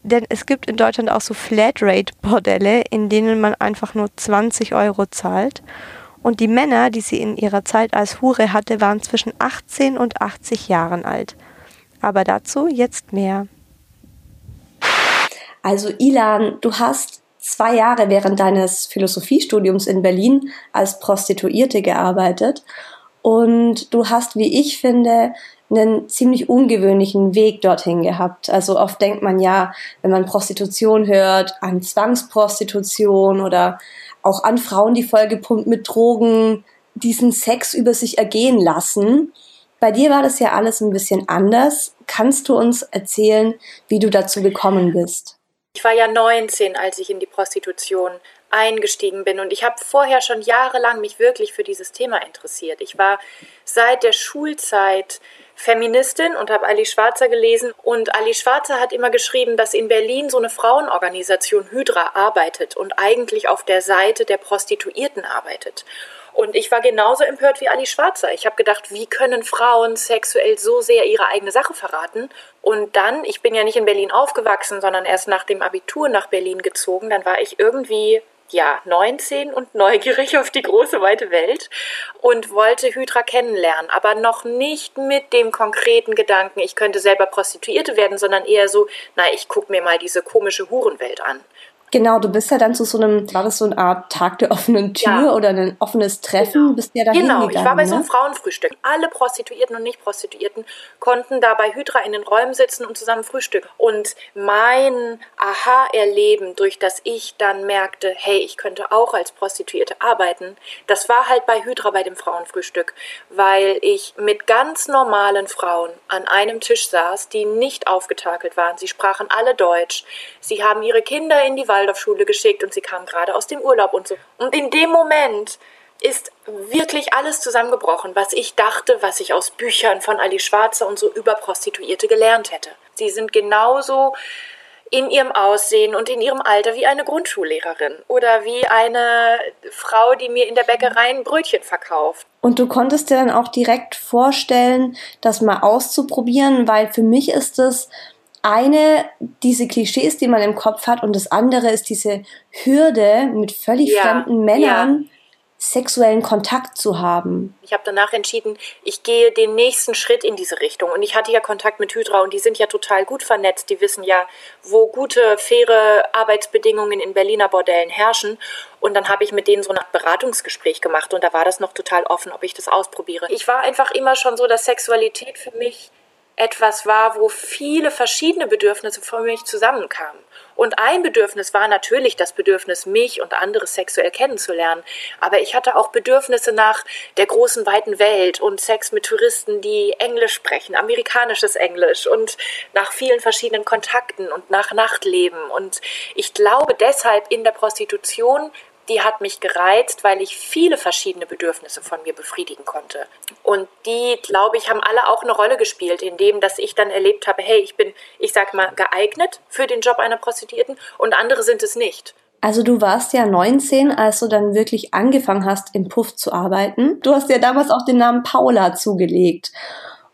Denn es gibt in Deutschland auch so Flatrate-Bordelle, in denen man einfach nur 20 Euro zahlt. Und die Männer, die sie in ihrer Zeit als Hure hatte, waren zwischen 18 und 80 Jahren alt. Aber dazu jetzt mehr.
Also Ilan, du hast zwei Jahre während deines Philosophiestudiums in Berlin als Prostituierte gearbeitet und du hast, wie ich finde, einen ziemlich ungewöhnlichen Weg dorthin gehabt. Also oft denkt man ja, wenn man Prostitution hört, an Zwangsprostitution oder auch an Frauen, die vollgepumpt mit Drogen diesen Sex über sich ergehen lassen. Bei dir war das ja alles ein bisschen anders. Kannst du uns erzählen, wie du dazu gekommen bist?
Ich war ja 19, als ich in die Prostitution eingestiegen bin und ich habe vorher schon jahrelang mich wirklich für dieses Thema interessiert. Ich war seit der Schulzeit Feministin und habe Ali Schwarzer gelesen. Und Ali Schwarzer hat immer geschrieben, dass in Berlin so eine Frauenorganisation Hydra arbeitet und eigentlich auf der Seite der Prostituierten arbeitet. Und ich war genauso empört wie Ali Schwarzer. Ich habe gedacht, wie können Frauen sexuell so sehr ihre eigene Sache verraten? Und dann, ich bin ja nicht in Berlin aufgewachsen, sondern erst nach dem Abitur nach Berlin gezogen, dann war ich irgendwie ja, 19 und neugierig auf die große weite Welt und wollte Hydra kennenlernen, aber noch nicht mit dem konkreten Gedanken, ich könnte selber Prostituierte werden, sondern eher so, na, ich gucke mir mal diese komische Hurenwelt an.
Genau, du bist ja dann zu so einem, war das so eine Art Tag der offenen Tür ja. oder ein offenes Treffen?
Genau.
Bist ja
da Genau, ich war bei ne? so einem Frauenfrühstück. Alle Prostituierten und Nicht-Prostituierten konnten da bei Hydra in den Räumen sitzen und zusammen frühstücken. Und mein Aha-Erleben, durch das ich dann merkte, hey, ich könnte auch als Prostituierte arbeiten, das war halt bei Hydra bei dem Frauenfrühstück, weil ich mit ganz normalen Frauen an einem Tisch saß, die nicht aufgetakelt waren. Sie sprachen alle Deutsch. Sie haben ihre Kinder in die Wahl Waldorfschule geschickt und sie kam gerade aus dem Urlaub und so. Und in dem Moment ist wirklich alles zusammengebrochen, was ich dachte, was ich aus Büchern von Ali Schwarzer und so über Prostituierte gelernt hätte. Sie sind genauso in ihrem Aussehen und in ihrem Alter wie eine Grundschullehrerin oder wie eine Frau, die mir in der Bäckerei ein Brötchen verkauft.
Und du konntest dir dann auch direkt vorstellen, das mal auszuprobieren, weil für mich ist es eine diese Klischees, die man im Kopf hat, und das andere ist diese Hürde, mit völlig ja, fremden Männern ja. sexuellen Kontakt zu haben.
Ich habe danach entschieden, ich gehe den nächsten Schritt in diese Richtung. Und ich hatte ja Kontakt mit Hydra und die sind ja total gut vernetzt. Die wissen ja, wo gute, faire Arbeitsbedingungen in Berliner Bordellen herrschen. Und dann habe ich mit denen so ein Beratungsgespräch gemacht und da war das noch total offen, ob ich das ausprobiere. Ich war einfach immer schon so, dass Sexualität für mich etwas war, wo viele verschiedene Bedürfnisse von mich zusammenkamen. Und ein Bedürfnis war natürlich das Bedürfnis, mich und andere sexuell kennenzulernen. Aber ich hatte auch Bedürfnisse nach der großen, weiten Welt und Sex mit Touristen, die Englisch sprechen, amerikanisches Englisch und nach vielen verschiedenen Kontakten und nach Nachtleben. Und ich glaube deshalb in der Prostitution die hat mich gereizt, weil ich viele verschiedene Bedürfnisse von mir befriedigen konnte. Und die, glaube ich, haben alle auch eine Rolle gespielt, in dem, dass ich dann erlebt habe, hey, ich bin, ich sag mal, geeignet für den Job einer Prostituierten und andere sind es nicht.
Also du warst ja 19, als du dann wirklich angefangen hast, im Puff zu arbeiten. Du hast ja damals auch den Namen Paula zugelegt.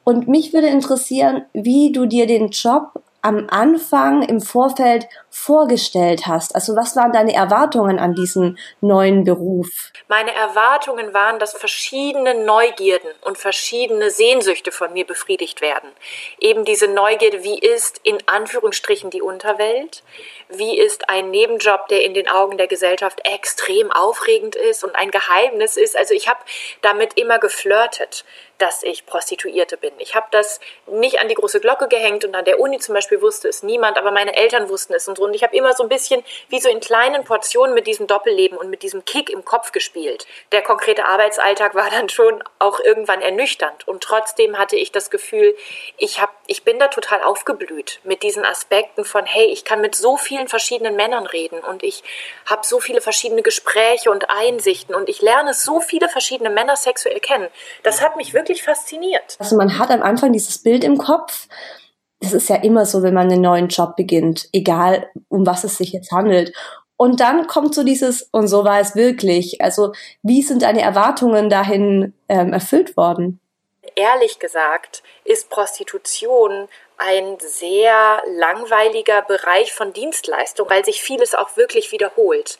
Und mich würde interessieren, wie du dir den Job am Anfang im Vorfeld vorgestellt hast? Also was waren deine Erwartungen an diesen neuen Beruf?
Meine Erwartungen waren, dass verschiedene Neugierden und verschiedene Sehnsüchte von mir befriedigt werden. Eben diese Neugierde, wie ist in Anführungsstrichen die Unterwelt? Wie ist ein Nebenjob, der in den Augen der Gesellschaft extrem aufregend ist und ein Geheimnis ist? Also ich habe damit immer geflirtet dass ich Prostituierte bin. Ich habe das nicht an die große Glocke gehängt und an der Uni zum Beispiel wusste es niemand, aber meine Eltern wussten es und so. Und ich habe immer so ein bisschen wie so in kleinen Portionen mit diesem Doppelleben und mit diesem Kick im Kopf gespielt. Der konkrete Arbeitsalltag war dann schon auch irgendwann ernüchternd. Und trotzdem hatte ich das Gefühl, ich, hab, ich bin da total aufgeblüht mit diesen Aspekten von, hey, ich kann mit so vielen verschiedenen Männern reden und ich habe so viele verschiedene Gespräche und Einsichten und ich lerne so viele verschiedene Männer sexuell kennen. Das hat mich wirklich fasziniert.
Also man hat am Anfang dieses Bild im Kopf, das ist ja immer so, wenn man einen neuen Job beginnt, egal um was es sich jetzt handelt. Und dann kommt so dieses, und so war es wirklich. Also wie sind deine Erwartungen dahin ähm, erfüllt worden?
Ehrlich gesagt ist Prostitution ein sehr langweiliger Bereich von Dienstleistung, weil sich vieles auch wirklich wiederholt.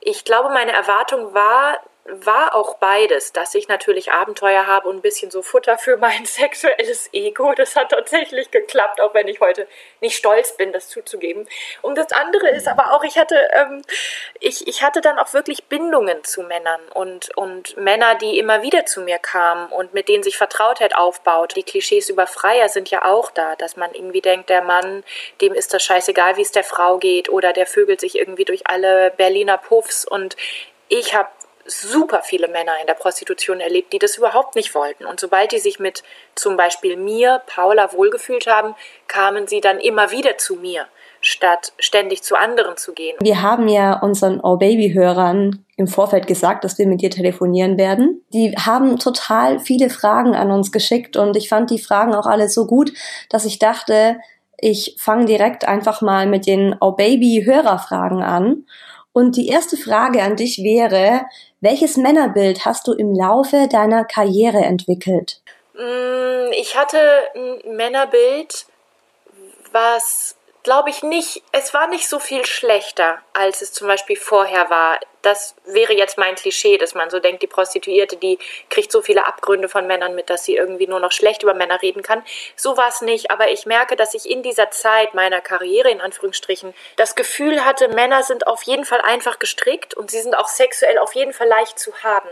Ich glaube, meine Erwartung war, war auch beides, dass ich natürlich Abenteuer habe und ein bisschen so Futter für mein sexuelles Ego. Das hat tatsächlich geklappt, auch wenn ich heute nicht stolz bin, das zuzugeben. Und das andere ist aber auch, ich hatte, ähm, ich, ich hatte dann auch wirklich Bindungen zu Männern und, und Männer, die immer wieder zu mir kamen und mit denen sich Vertrautheit aufbaut. Die Klischees über Freier sind ja auch da, dass man irgendwie denkt, der Mann, dem ist das scheißegal, wie es der Frau geht oder der vögelt sich irgendwie durch alle Berliner Puffs und ich habe super viele Männer in der Prostitution erlebt, die das überhaupt nicht wollten. Und sobald die sich mit zum Beispiel mir, Paula, wohlgefühlt haben, kamen sie dann immer wieder zu mir, statt ständig zu anderen zu gehen.
Wir haben ja unseren Oh Baby-Hörern im Vorfeld gesagt, dass wir mit dir telefonieren werden. Die haben total viele Fragen an uns geschickt und ich fand die Fragen auch alle so gut, dass ich dachte, ich fange direkt einfach mal mit den Oh Baby-Hörerfragen an. Und die erste Frage an dich wäre, welches Männerbild hast du im Laufe deiner Karriere entwickelt?
Mm, ich hatte ein Männerbild, was glaube ich nicht, es war nicht so viel schlechter, als es zum Beispiel vorher war. Das wäre jetzt mein Klischee, dass man so denkt, die Prostituierte, die kriegt so viele Abgründe von Männern mit, dass sie irgendwie nur noch schlecht über Männer reden kann. So war es nicht, aber ich merke, dass ich in dieser Zeit meiner Karriere, in Anführungsstrichen, das Gefühl hatte, Männer sind auf jeden Fall einfach gestrickt und sie sind auch sexuell auf jeden Fall leicht zu haben.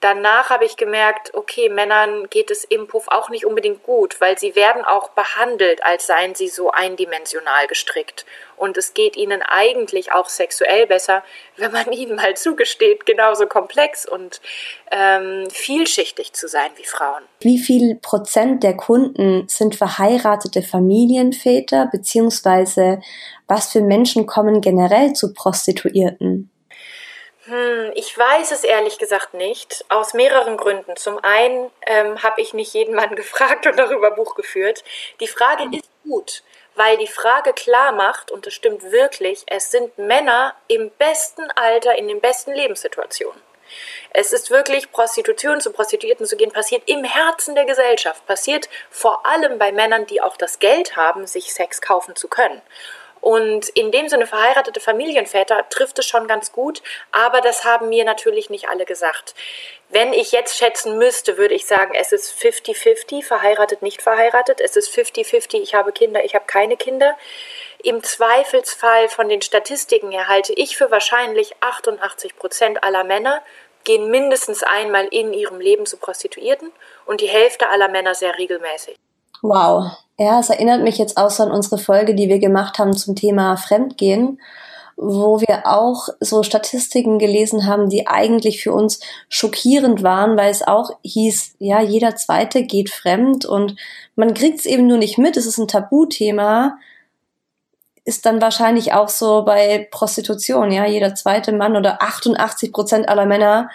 Danach habe ich gemerkt, okay, Männern geht es im Puff auch nicht unbedingt gut, weil sie werden auch behandelt, als seien sie so eindimensional gestrickt. Und es geht ihnen eigentlich auch sexuell besser, wenn man ihnen mal zugesteht, genauso komplex und ähm, vielschichtig zu sein wie Frauen.
Wie viel Prozent der Kunden sind verheiratete Familienväter, beziehungsweise was für Menschen kommen generell zu Prostituierten?
Hm, ich weiß es ehrlich gesagt nicht, aus mehreren Gründen. Zum einen ähm, habe ich nicht jeden Mann gefragt und darüber Buch geführt. Die Frage ist gut, weil die Frage klar macht, und das stimmt wirklich, es sind Männer im besten Alter, in den besten Lebenssituationen. Es ist wirklich, Prostitution zu Prostituierten zu gehen, passiert im Herzen der Gesellschaft, passiert vor allem bei Männern, die auch das Geld haben, sich Sex kaufen zu können. Und in dem Sinne verheiratete Familienväter trifft es schon ganz gut, aber das haben mir natürlich nicht alle gesagt. Wenn ich jetzt schätzen müsste, würde ich sagen, es ist 50-50, verheiratet, nicht verheiratet. Es ist 50-50, ich habe Kinder, ich habe keine Kinder. Im Zweifelsfall von den Statistiken her halte ich für wahrscheinlich 88 Prozent aller Männer gehen mindestens einmal in ihrem Leben zu Prostituierten und die Hälfte aller Männer sehr regelmäßig.
Wow. Ja, es erinnert mich jetzt auch so an unsere Folge, die wir gemacht haben zum Thema Fremdgehen, wo wir auch so Statistiken gelesen haben, die eigentlich für uns schockierend waren, weil es auch hieß, ja, jeder Zweite geht fremd und man kriegt es eben nur nicht mit. Es ist ein Tabuthema. Ist dann wahrscheinlich auch so bei Prostitution, ja, jeder zweite Mann oder 88 Prozent aller Männer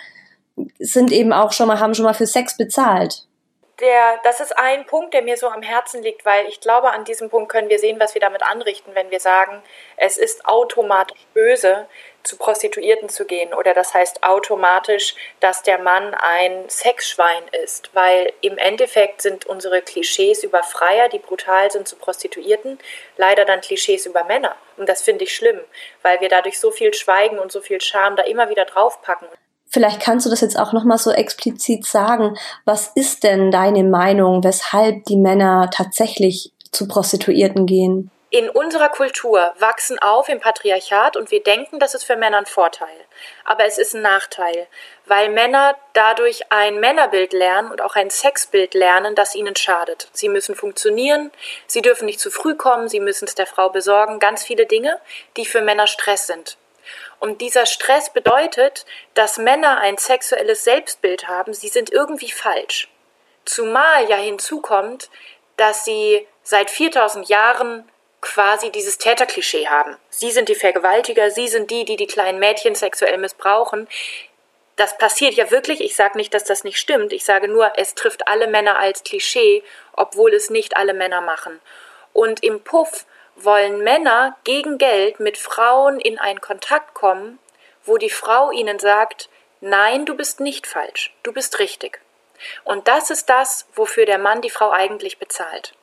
sind eben auch schon mal, haben schon mal für Sex bezahlt
der, das ist ein Punkt, der mir so am Herzen liegt, weil ich glaube, an diesem Punkt können wir sehen, was wir damit anrichten, wenn wir sagen, es ist automatisch böse, zu Prostituierten zu gehen oder das heißt automatisch, dass der Mann ein Sexschwein ist, weil im Endeffekt sind unsere Klischees über Freier, die brutal sind zu Prostituierten, leider dann Klischees über Männer. Und das finde ich schlimm, weil wir dadurch so viel Schweigen und so viel Scham da immer wieder draufpacken.
Vielleicht kannst du das jetzt auch nochmal so explizit sagen. Was ist denn deine Meinung, weshalb die Männer tatsächlich zu Prostituierten gehen?
in unserer Kultur wachsen auf im Patriarchat und wir denken, das ist für Männer ein Vorteil. Aber es ist ein Nachteil, weil Männer dadurch ein Männerbild lernen und auch ein Sexbild lernen, das ihnen schadet. Sie müssen funktionieren, sie dürfen nicht zu früh kommen, sie müssen es der Frau besorgen, ganz viele Dinge, die für Männer Stress sind. Und dieser Stress bedeutet, dass Männer ein sexuelles Selbstbild haben, sie sind irgendwie falsch. Zumal ja hinzukommt, dass sie seit 4000 Jahren quasi dieses Täterklischee haben. Sie sind die Vergewaltiger, sie sind die, die die kleinen Mädchen sexuell missbrauchen. Das passiert ja wirklich. Ich sage nicht, dass das nicht stimmt. Ich sage nur, es trifft alle Männer als Klischee, obwohl es nicht alle Männer machen. Und im Puff wollen Männer gegen Geld mit Frauen in einen Kontakt kommen, wo die Frau ihnen sagt, nein, du bist nicht falsch, du bist richtig. Und das ist das, wofür der Mann die Frau eigentlich bezahlt.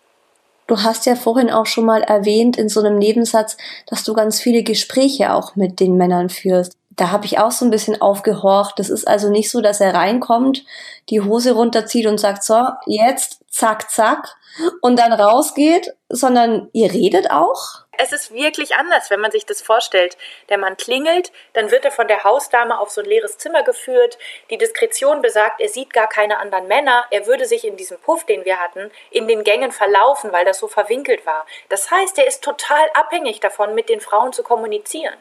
Du hast ja vorhin auch schon mal erwähnt in so einem Nebensatz, dass du ganz viele Gespräche auch mit den Männern führst. Da habe ich auch so ein bisschen aufgehorcht. Das ist also nicht so, dass er reinkommt, die Hose runterzieht und sagt, so, jetzt, zack, zack, und dann rausgeht, sondern ihr redet auch?
Es ist wirklich anders, wenn man sich das vorstellt. Der Mann klingelt, dann wird er von der Hausdame auf so ein leeres Zimmer geführt. Die Diskretion besagt, er sieht gar keine anderen Männer. Er würde sich in diesem Puff, den wir hatten, in den Gängen verlaufen, weil das so verwinkelt war. Das heißt, er ist total abhängig davon, mit den Frauen zu kommunizieren.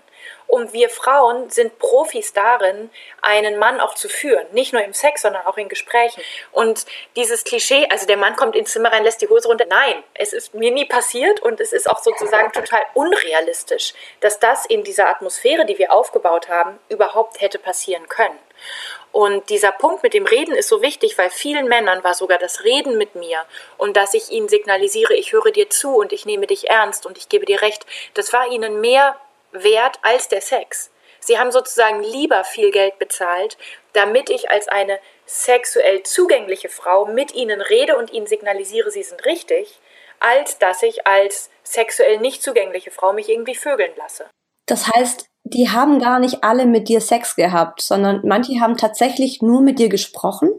Und wir Frauen sind Profis darin, einen Mann auch zu führen. Nicht nur im Sex, sondern auch in Gesprächen. Und dieses Klischee, also der Mann kommt ins Zimmer rein, lässt die Hose runter. Nein, es ist mir nie passiert und es ist auch sozusagen total unrealistisch, dass das in dieser Atmosphäre, die wir aufgebaut haben, überhaupt hätte passieren können. Und dieser Punkt mit dem Reden ist so wichtig, weil vielen Männern war sogar das Reden mit mir und dass ich ihnen signalisiere, ich höre dir zu und ich nehme dich ernst und ich gebe dir recht, das war ihnen mehr wert als der Sex. Sie haben sozusagen lieber viel Geld bezahlt, damit ich als eine sexuell zugängliche Frau mit ihnen rede und ihnen signalisiere, sie sind richtig, als dass ich als sexuell nicht zugängliche Frau mich irgendwie vögeln lasse.
Das heißt, die haben gar nicht alle mit dir Sex gehabt, sondern manche haben tatsächlich nur mit dir gesprochen?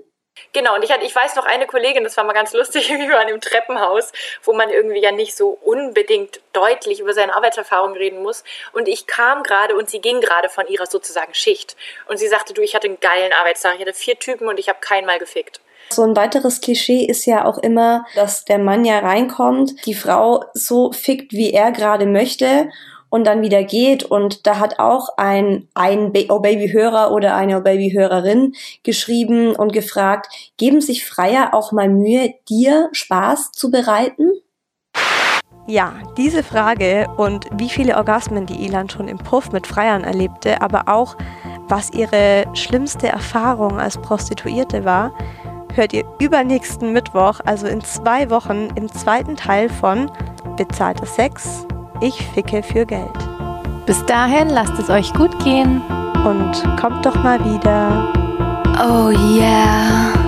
Genau, und ich, hatte, ich weiß noch eine Kollegin, das war mal ganz lustig, wir waren im Treppenhaus, wo man irgendwie ja nicht so unbedingt deutlich über seine Arbeitserfahrung reden muss. Und ich kam gerade und sie ging gerade von ihrer sozusagen Schicht. Und sie sagte, du, ich hatte einen geilen Arbeitstag, ich hatte vier Typen und ich habe keinen mal gefickt.
So ein weiteres Klischee ist ja auch immer, dass der Mann ja reinkommt, die Frau so fickt, wie er gerade möchte und dann wieder geht. Und da hat auch ein, ein Oh Baby-Hörer oder eine Oh Baby-Hörerin geschrieben und gefragt, geben sich Freier auch mal Mühe, dir Spaß zu bereiten?
Ja, diese Frage und wie viele Orgasmen die Ilan schon im Puff mit Freiern erlebte, aber auch was ihre schlimmste Erfahrung als Prostituierte war, hört ihr übernächsten Mittwoch, also in zwei Wochen, im zweiten Teil von Bezahlter Sex, ich ficke für Geld.
Bis dahin lasst es euch gut gehen
und kommt doch mal wieder.
Oh yeah.